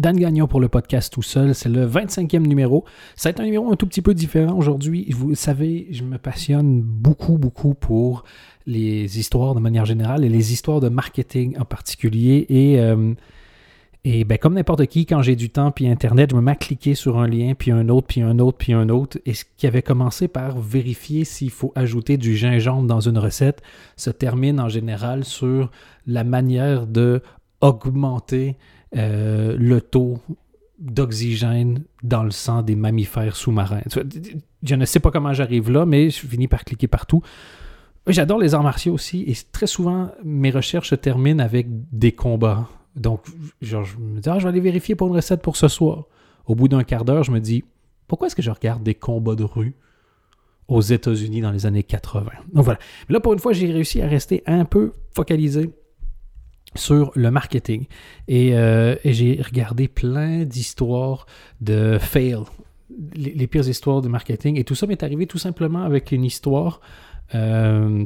Dan Gagnon pour le podcast tout seul. C'est le 25e numéro. Être un numéro un tout petit peu différent aujourd'hui. Vous savez, je me passionne beaucoup, beaucoup pour les histoires de manière générale et les histoires de marketing en particulier. Et, euh, et ben, comme n'importe qui, quand j'ai du temps puis Internet, je me mets à cliquer sur un lien, puis un autre, puis un autre, puis un autre. Et ce qui avait commencé par vérifier s'il faut ajouter du gingembre dans une recette se termine en général sur la manière de augmenter euh, le taux d'oxygène dans le sang des mammifères sous-marins. Je ne sais pas comment j'arrive là, mais je finis par cliquer partout. J'adore les arts martiaux aussi, et très souvent, mes recherches se terminent avec des combats. Donc, genre, je me dis, ah, je vais aller vérifier pour une recette pour ce soir. Au bout d'un quart d'heure, je me dis, pourquoi est-ce que je regarde des combats de rue aux États-Unis dans les années 80? Donc voilà. Là, pour une fois, j'ai réussi à rester un peu focalisé sur le marketing. Euh, et, j'ai regardé plein d'histoires de fail, les, pires histoires de marketing. Et tout ça m'est arrivé tout simplement avec une histoire, euh,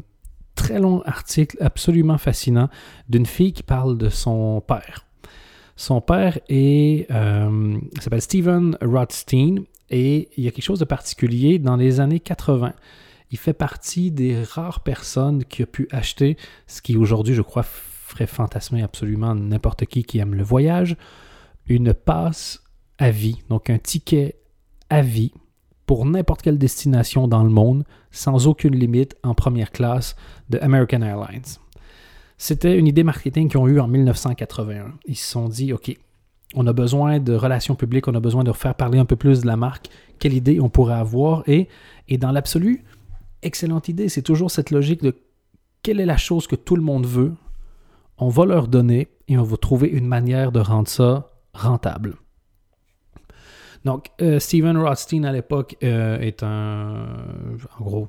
très long article, absolument fascinant, d'une fille qui parle de son père. Son père est, euh, s'appelle Steven Rothstein et il y a quelque chose de particulier dans les années 80. Il fait partie des rares personnes qui a pu acheter ce qui aujourd'hui, je crois, ferait fantasmer absolument n'importe qui qui aime le voyage, une passe à vie, donc un ticket à vie pour n'importe quelle destination dans le monde, sans aucune limite, en première classe de American Airlines. C'était une idée marketing qu'ils ont eue en 1981. Ils se sont dit, OK, on a besoin de relations publiques, on a besoin de faire parler un peu plus de la marque, quelle idée on pourrait avoir, et, et dans l'absolu, excellente idée, c'est toujours cette logique de quelle est la chose que tout le monde veut, on va leur donner et on va trouver une manière de rendre ça rentable. Donc, euh, Steven Rothstein à l'époque euh, est un, en gros,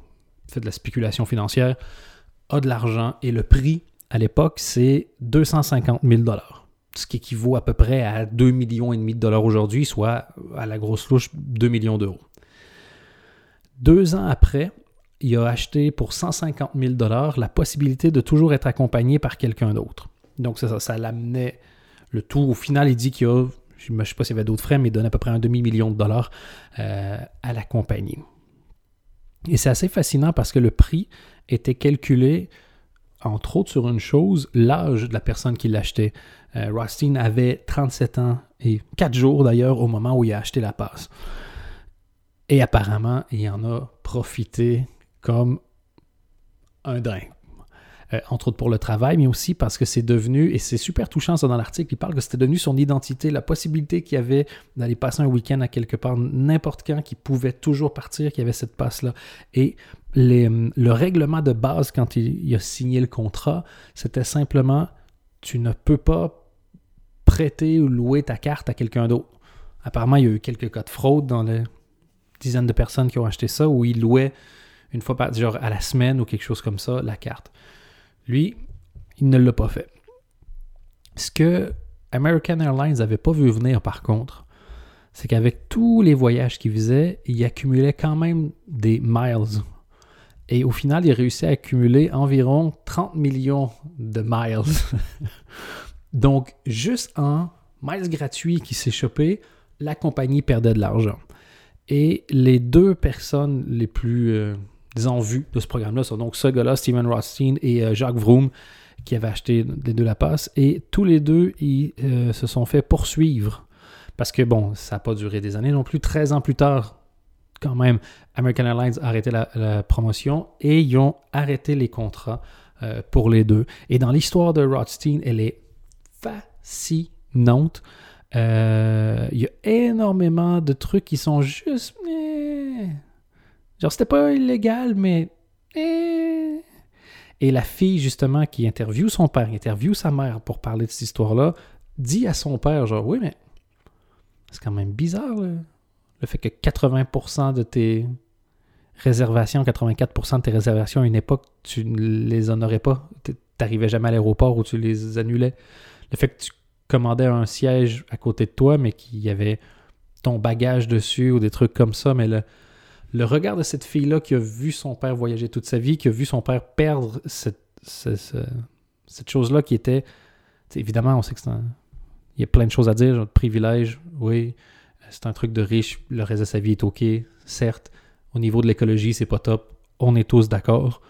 fait de la spéculation financière, a de l'argent et le prix à l'époque c'est 250 000 dollars, ce qui équivaut à peu près à 2 millions de dollars aujourd'hui, soit à la grosse louche 2 millions d'euros. Deux ans après, il a acheté pour 150 000 dollars la possibilité de toujours être accompagné par quelqu'un d'autre. Donc ça, ça l'amenait le tout. Au final, il dit qu'il a, je ne sais pas s'il y avait d'autres frais, mais il donne à peu près un demi-million de dollars euh, à la compagnie. Et c'est assez fascinant parce que le prix était calculé, entre autres, sur une chose, l'âge de la personne qui l'achetait. Euh, Rothstein avait 37 ans et 4 jours d'ailleurs au moment où il a acheté la passe. Et apparemment, il en a profité comme un dingue. Euh, entre autres pour le travail, mais aussi parce que c'est devenu, et c'est super touchant ça dans l'article, il parle que c'était devenu son identité, la possibilité qu'il y avait d'aller passer un week-end à quelque part, n'importe quand, qu'il pouvait toujours partir, qu'il y avait cette passe-là. Et le règlement de base quand il, a signé le contrat, c'était simplement, tu ne peux pas prêter ou louer ta carte à quelqu'un d'autre. Apparemment, il y a eu quelques cas de fraude dans les dizaines de personnes qui ont acheté ça, où ils louaient une fois par genre à la semaine ou quelque chose comme ça, la carte. Lui, il ne l'a pas fait. Ce que American Airlines n'avait pas vu venir par contre, c'est qu'avec tous les voyages qu'il faisait, il accumulait quand même des miles. Et au final, il réussit à accumuler environ 30 millions de miles. Donc, juste en miles gratuits qui s'est chopé, la compagnie perdait de l'argent. Et les deux personnes les plus euh, en vues de ce programme-là sont donc ce gars-là, Steven Rothstein et euh, Jacques Vroom, qui avaient acheté les deux la passe. Et tous les deux, ils euh, se sont fait poursuivre. Parce que, bon, ça n'a pas duré des années non plus. 13 ans plus tard, quand même, American Airlines a arrêté la, promotion et ils ont arrêté les contrats euh, pour les deux. Et dans l'histoire de Rothstein, elle est fascinante. Il y a énormément de trucs qui sont juste... Genre, c'était pas illégal, mais. Eh. Et la fille, justement, qui interviewe son père, interviewe sa mère pour parler de cette histoire-là, dit à son père, genre, oui, mais c'est quand même bizarre, le fait que 80% de tes réservations, 84% de tes réservations à une époque, tu ne les honorais pas. Tu n'arrivais jamais à l'aéroport ou tu les annulais. Le fait que tu commandais un siège à côté de toi, mais qu'il y avait ton bagage dessus ou des trucs comme ça, mais le, le regard de cette fille-là qui a vu son père voyager toute sa vie, qui a vu son père perdre cette, chose-là qui était. Évidemment, on sait que c'est Il y a plein de choses à dire. Privilège, oui. C'est un truc de riche. Le reste de sa vie est OK, certes. Au niveau de l'écologie, c'est pas top. On est tous d'accord.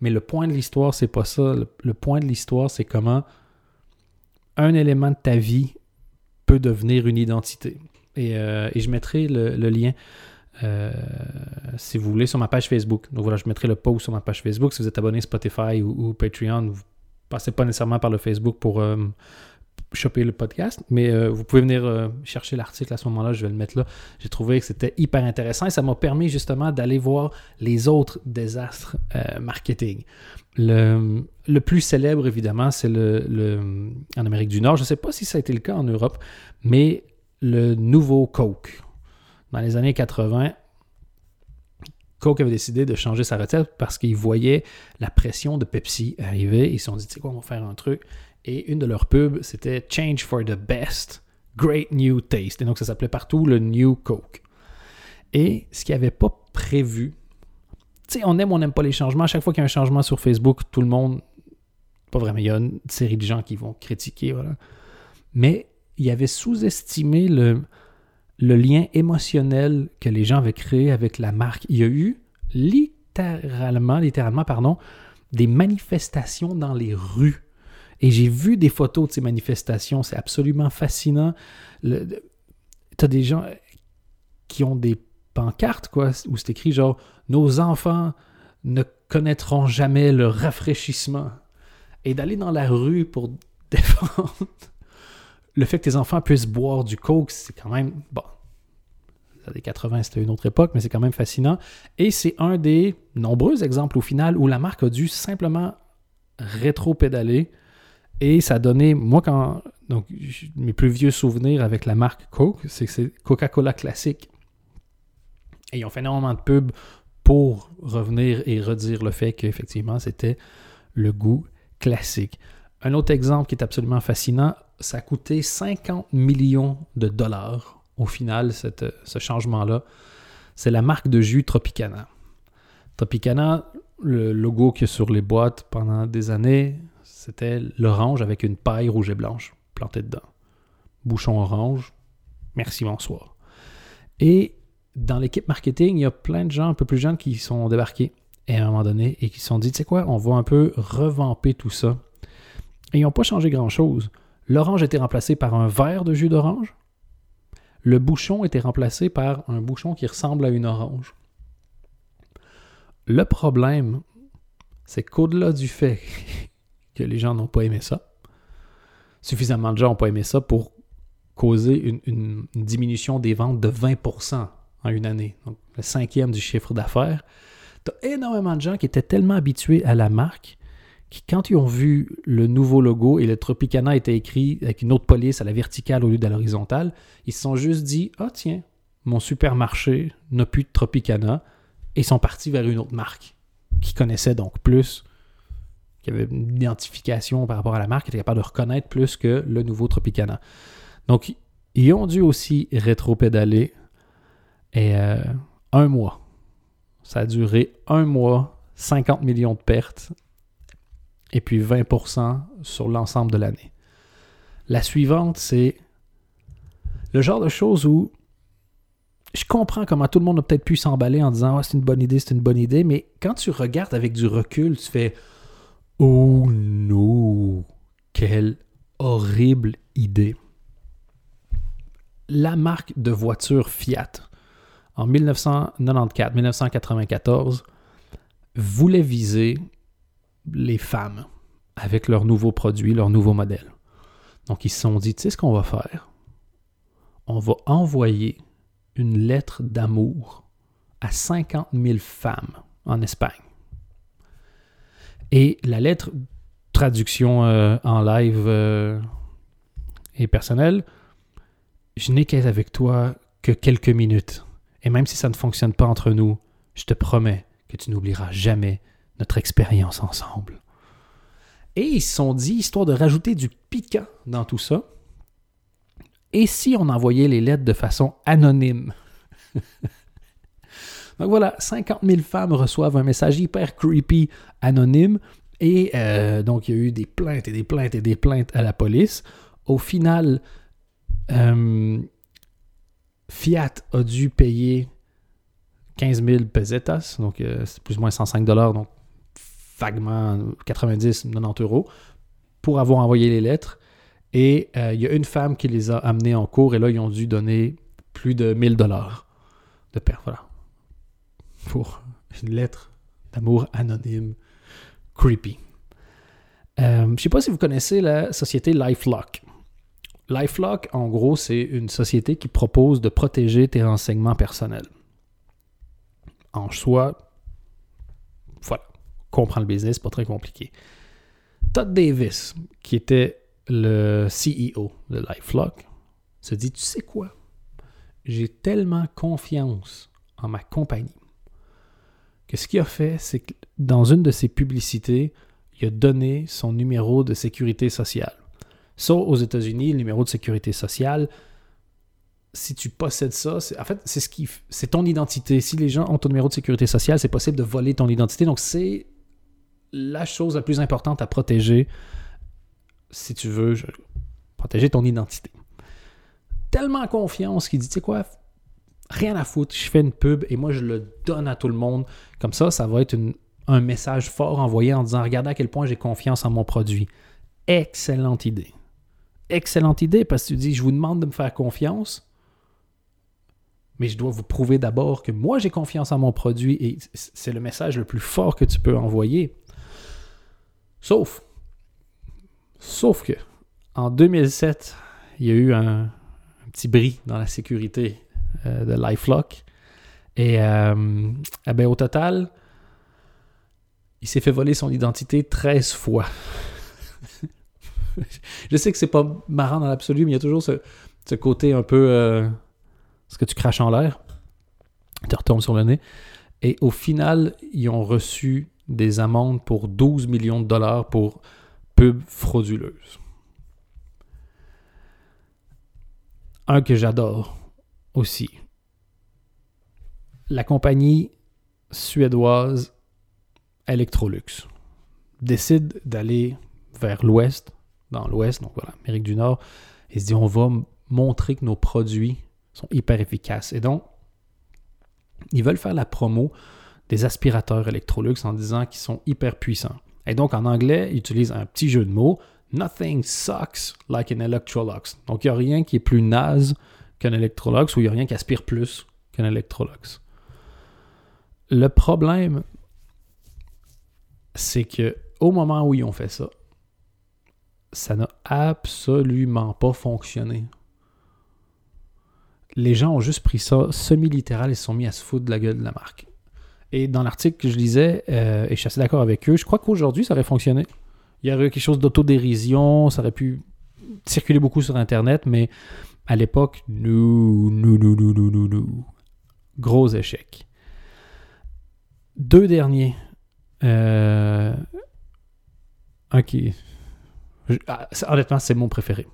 Mais le point de l'histoire, c'est pas ça. Le, point de l'histoire, c'est comment un élément de ta vie peut devenir une identité. Et, euh, je mettrai le, lien, euh, si vous voulez, sur ma page Facebook. Donc voilà, je mettrai le post sur ma page Facebook. Si vous êtes abonné Spotify ou, Patreon, vous passez pas nécessairement par le Facebook pour, euh, choper le podcast, mais euh, vous pouvez venir euh, chercher l'article à ce moment-là, je vais le mettre là. J'ai trouvé que c'était hyper intéressant et ça m'a permis justement d'aller voir les autres désastres euh, marketing. Le, le, plus célèbre, évidemment, c'est le, le, en Amérique du Nord. Je ne sais pas si ça a été le cas en Europe, mais le nouveau Coke. Dans les années 80, Coke avait décidé de changer sa recette parce qu'il voyait la pression de Pepsi arriver. Ils se sont dit, tu sais quoi, on va faire un truc et une de leurs pubs, c'était Change for the Best, Great New Taste. Et donc, ça s'appelait partout le New Coke. Et ce qui avait pas prévu, tu sais, on aime ou on n'aime pas les changements. À chaque fois qu'il y a un changement sur Facebook, tout le monde, pas vraiment, il y a une série de gens qui vont critiquer, voilà. Mais il avait sous-estimé le, le lien émotionnel que les gens avaient créé avec la marque. Il y a eu littéralement, littéralement, pardon, des manifestations dans les rues et j'ai vu des photos de ces manifestations, c'est absolument fascinant. Tu as des gens qui ont des pancartes, quoi, où c'est écrit genre Nos enfants ne connaîtront jamais le rafraîchissement. Et d'aller dans la rue pour défendre le fait que tes enfants puissent boire du coke, c'est quand même. Bon, les 80, c'était une autre époque, mais c'est quand même fascinant. Et c'est un des nombreux exemples au final où la marque a dû simplement rétro-pédaler et ça a donné, moi, quand. Donc, mes plus vieux souvenirs avec la marque Coke, c'est que c'est Coca-Cola classique. Et ils ont fait énormément de pubs pour revenir et redire le fait qu'effectivement, c'était le goût classique. Un autre exemple qui est absolument fascinant, ça a coûté 50 millions de dollars au final, ce changement-là. C'est la marque de jus Tropicana. Tropicana, le logo qui est sur les boîtes pendant des années, c'était l'orange avec une paille rouge et blanche plantée dedans. Bouchon orange, merci, bonsoir. Et dans l'équipe marketing, il y a plein de gens un peu plus jeunes qui sont débarqués à un moment donné et qui se sont dit, tu sais quoi, on va un peu revamper tout ça. Et ils n'ont pas changé grand-chose. L'orange était remplacé par un verre de jus d'orange. Le bouchon était remplacé par un bouchon qui ressemble à une orange. Le problème, c'est qu'au-delà du fait que les gens n'ont pas aimé ça. Suffisamment de gens n'ont pas aimé ça pour causer une, diminution des ventes de 20% en une année. Donc, le cinquième du chiffre d'affaires. Tu as énormément de gens qui étaient tellement habitués à la marque quand ils ont vu le nouveau logo et le Tropicana était écrit avec une autre police à la verticale au lieu de l'horizontale, ils se sont juste dit Ah, tiens, mon supermarché n'a plus de Tropicana et ils sont partis vers une autre marque qui connaissait donc plus qui avait une identification par rapport à la marque, qui était capable de reconnaître plus que le nouveau Tropicana. Donc, ils ont dû aussi rétro-pédaler et euh, un mois. Ça a duré un mois, 50 millions de pertes et puis 20% sur l'ensemble de l'année. La suivante, c'est le genre de choses où je comprends comment tout le monde a peut-être pu s'emballer en disant c'est une bonne idée, c'est une bonne idée, mais quand tu regardes avec du recul, tu fais Oh non, quelle horrible idée. La marque de voiture Fiat, en 1994-1994, voulait viser les femmes avec leurs nouveaux produits, leurs nouveaux modèles. Donc ils se sont dit, tu sais ce qu'on va faire? On va envoyer une lettre d'amour à 50 000 femmes en Espagne. Et la lettre, traduction euh, en live euh, et personnelle, je n'ai qu'avec toi que quelques minutes. Et même si ça ne fonctionne pas entre nous, je te promets que tu n'oublieras jamais notre expérience ensemble. Et ils se sont dit, histoire de rajouter du piquant dans tout ça, et si on envoyait les lettres de façon anonyme? Donc voilà, 50 000 femmes reçoivent un message hyper creepy, anonyme, et euh, donc il y a eu des plaintes et des plaintes et des plaintes à la police. Au final, Euh, Fiat a dû payer 15 000 pesetas, donc euh, c'est plus ou moins 105 dollars, donc vaguement 90, 90 euros, pour avoir envoyé les lettres. Et euh, il y a une femme qui les a amenés en cours, et là, ils ont dû donner plus de 1000 dollars de perte, voilà, pour une lettre d'amour anonyme, creepy. Euh, je ne sais pas si vous connaissez la société LifeLock. LifeLock, en gros, c'est une société qui propose de protéger tes renseignements personnels. En soi, voilà, comprend le business, pas très compliqué. Todd Davis, qui était le CEO de LifeLock, se dit Tu sais quoi? J'ai tellement confiance en ma compagnie que ce qu'il a fait, c'est que dans une de ses publicités, il a donné son numéro de sécurité sociale. Ça, aux États-Unis, le numéro de sécurité sociale, si tu possèdes ça, en fait, c'est ce qui, c'est ton identité. Si les gens ont ton numéro de sécurité sociale, c'est possible de voler ton identité. Donc, c'est la chose la plus importante à protéger si tu veux protéger ton identité. Tellement confiance qu'il dit, tu sais quoi, rien à foutre, je fais une pub et moi je le donne à tout le monde. Comme ça, ça va être un message fort envoyé en disant, regardez à quel point j'ai confiance en mon produit. Excellente idée. Excellente idée parce que tu dis, je vous demande de me faire confiance, mais je dois vous prouver d'abord que moi j'ai confiance en mon produit et c'est le message le plus fort que tu peux envoyer. Sauf, sauf que en 2007, il y a eu un, petit bris dans la sécurité euh, de LifeLock. Et euh, eh ben, au total, il s'est fait voler son identité 13 fois. je sais que c'est pas marrant dans l'absolu, mais il y a toujours ce, côté un peu. Euh, ce que tu craches en l'air, tu retombes sur le nez. Et au final, ils ont reçu des amendes pour 12 millions de dollars pour pub frauduleuse. Un que j'adore aussi. La compagnie suédoise Electrolux décide d'aller vers l'ouest, dans l'ouest, donc voilà, Amérique du Nord, et se dit on va montrer que nos produits sont hyper efficaces. Et donc, ils veulent faire la promo des aspirateurs Electrolux en disant qu'ils sont hyper puissants. Et donc, en anglais, ils utilisent un petit jeu de mots. Nothing sucks like an Electrolux. Donc, il n'y a rien qui est plus naze qu'un Electrolux ou il n'y a rien qui aspire plus qu'un Electrolux. Le problème, c'est que au moment où ils ont fait ça, ça n'a absolument pas fonctionné. Les gens ont juste pris ça semi-littéral et se sont mis à se foutre de la gueule de la marque. Et dans l'article que je lisais, euh, et je suis assez d'accord avec eux, je crois qu'aujourd'hui, ça aurait fonctionné. Il y aurait quelque chose d'autodérision, ça aurait pu circuler beaucoup sur Internet, mais à l'époque, nous, nous, nous, nous, nous, nous, nous. Gros échec. Deux derniers. Euh, qui. Ah, honnêtement, c'est mon préféré.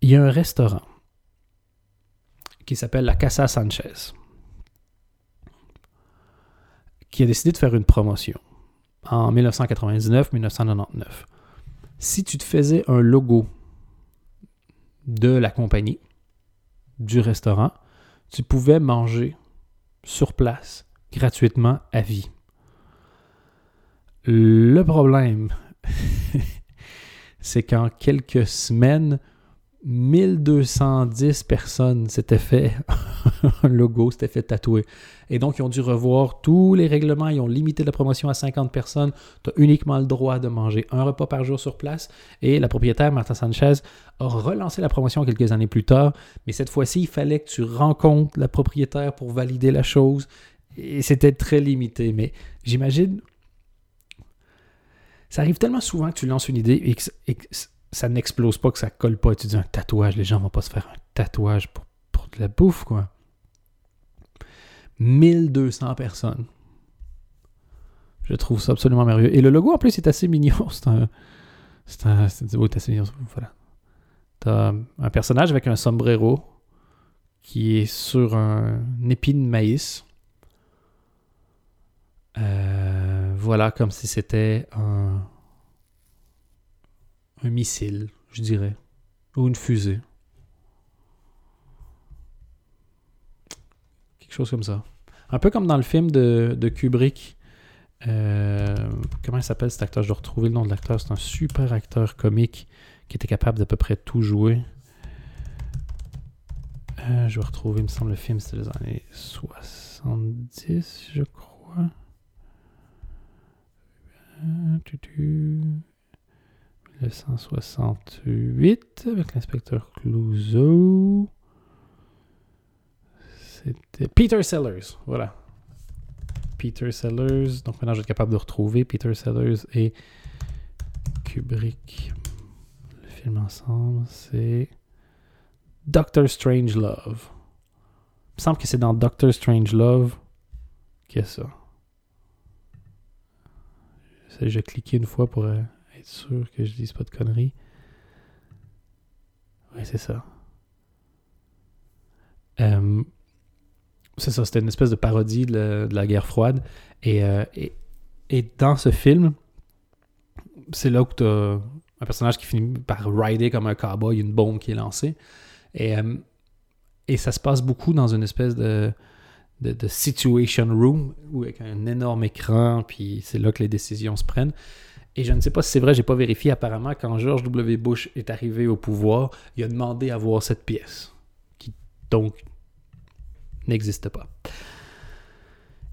Il y a un restaurant qui s'appelle la Casa Sanchez qui a décidé de faire une promotion en 1999-1999. Si tu te faisais un logo de la compagnie, du restaurant, tu pouvais manger sur place gratuitement à vie. Le problème, c'est qu'en quelques semaines, 1210 personnes s'étaient fait un logo, s'étaient fait tatouer. Et donc, ils ont dû revoir tous les règlements. Ils ont limité la promotion à 50 personnes. Tu as uniquement le droit de manger un repas par jour sur place. Et la propriétaire, Martha Sanchez, a relancé la promotion quelques années plus tard. Mais cette fois-ci, il fallait que tu rencontres la propriétaire pour valider la chose. Et c'était très limité. Mais j'imagine. Ça arrive tellement souvent que tu lances une idée et que, ça n'explose pas, que ça colle pas. Et tu dis un tatouage, les gens vont pas se faire un tatouage pour, pour de la bouffe, quoi. 1200 personnes. Je trouve ça absolument merveilleux. Et le logo, en plus, est assez mignon. C'est un. C'est un. C'est assez mignon. Voilà. T'as un personnage avec un sombrero qui est sur un épi de maïs. Euh, voilà, comme si c'était un, missile, je dirais. Ou une fusée. Quelque chose comme ça. Un peu comme dans le film de, Kubrick. Euh, comment il s'appelle cet acteur? Je dois retrouver le nom de l'acteur. C'est un super acteur comique qui était capable d'à peu près tout jouer. Euh, je vais retrouver, me semble, le film, c'était les années 70, je crois. Euh, 1968 avec l'inspecteur Clouseau. C'était Peter Sellers, voilà. Peter Sellers. Donc maintenant, je vais être capable de retrouver Peter Sellers et Kubrick. Le film ensemble, c'est Doctor Strange Love. Il me semble que c'est dans Doctor Strange Love qu'il y a ça. Je cliquer une fois pour être sûr que je dise pas de conneries. Oui, c'est ça. Euh, c'est ça, c'était une espèce de parodie de la, guerre froide. Euh, et, et, dans ce film, c'est là où tu as un personnage qui finit par rider comme un cowboy, une bombe qui est lancée. Et, euh, et ça se passe beaucoup dans une espèce de, de, situation room, où avec un énorme écran, puis c'est là que les décisions se prennent. Et je ne sais pas si c'est vrai, j'ai pas vérifié. Apparemment, quand George W. Bush est arrivé au pouvoir, il a demandé à voir cette pièce. Qui, donc, n'existe pas.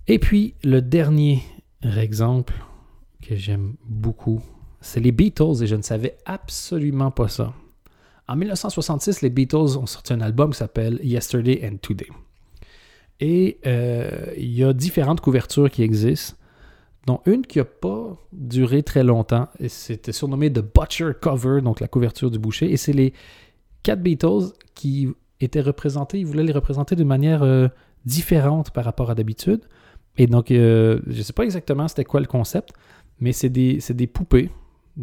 Et puis, le dernier exemple que j'aime beaucoup, c'est les Beatles, et je ne savais absolument pas ça. En 1966, les Beatles ont sorti un album qui s'appelle Yesterday and Today. Et euh, il y a différentes couvertures qui existent, dont une qui n'a pas duré très longtemps, et c'était surnommé The Butcher Cover, donc la couverture du boucher, et c'est les quatre Beatles qui étaient représentés, ils voulaient les représenter de manière euh, différente par rapport à d'habitude. Et donc, euh, je ne sais pas exactement c'était quoi le concept, mais c'est des, des, poupées,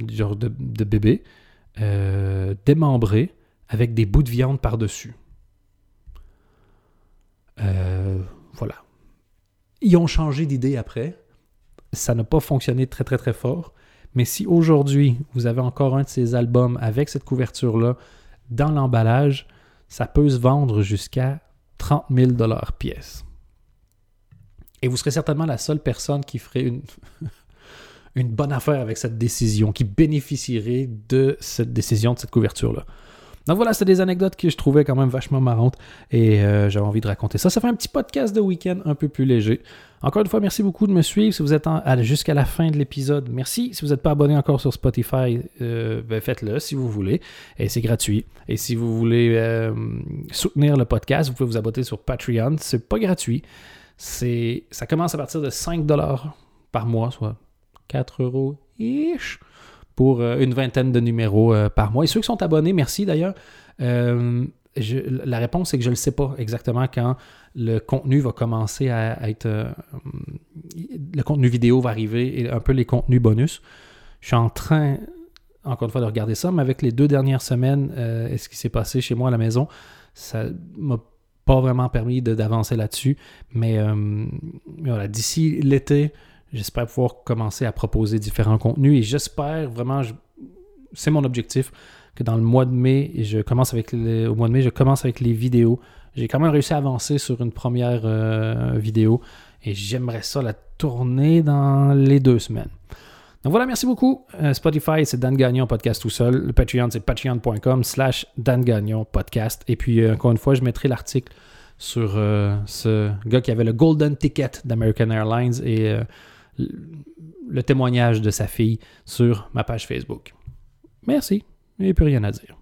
genre de, de bébés, euh, démembrés, avec des bouts de viande par-dessus. voilà. Ils ont changé d'idée après. Ça n'a pas fonctionné très très très fort. Mais si aujourd'hui vous avez encore un de ces albums avec cette couverture-là dans l'emballage, ça peut se vendre jusqu'à 30 000 pièce. Et vous serez certainement la seule personne qui ferait une, une bonne affaire avec cette décision, qui bénéficierait de cette décision, de cette couverture-là. Donc voilà, c'est des anecdotes que je trouvais quand même vachement marrantes et euh, j'avais envie de raconter ça. Ça fait un petit podcast de week-end un peu plus léger. Encore une fois, merci beaucoup de me suivre. Si vous êtes jusqu'à la fin de l'épisode, merci. Si vous n'êtes pas abonné encore sur Spotify, euh, ben, faites-le si vous voulez. Et c'est gratuit. Et si vous voulez euh, soutenir le podcast, vous pouvez vous abonner sur Patreon. C'est pas gratuit. Ça commence à partir de 5 par mois, soit 4 euros ish pour euh, une vingtaine de numéros euh, par mois. Et ceux qui sont abonnés, merci d'ailleurs. Euh, la réponse est que je ne sais pas exactement quand le contenu va commencer à, être... le contenu vidéo va arriver et un peu les contenus bonus. Je suis en train, encore une fois, de regarder ça, mais avec les deux dernières semaines, euh, ce qui s'est passé chez moi à la maison, ça m'a pas vraiment permis d'avancer là-dessus. Mais voilà, d'ici l'été, J'espère pouvoir commencer à proposer différents contenus et j'espère vraiment, c'est mon objectif, que dans le mois de mai, je commence avec au mois de mai, je commence avec les vidéos. J'ai quand même réussi à avancer sur une première euh, vidéo et j'aimerais ça la tourner dans les deux semaines. Donc voilà, merci beaucoup. Euh, Spotify, c'est Dan Gagnon podcast tout seul. Le Patreon, c'est patreon.com slash Dan Gagnon podcast. Et puis, euh, encore une fois, je mettrai l'article sur ce gars qui avait le Golden Ticket d'American Airlines et le témoignage de sa fille sur ma page Facebook. Merci, il n'y a plus rien à dire.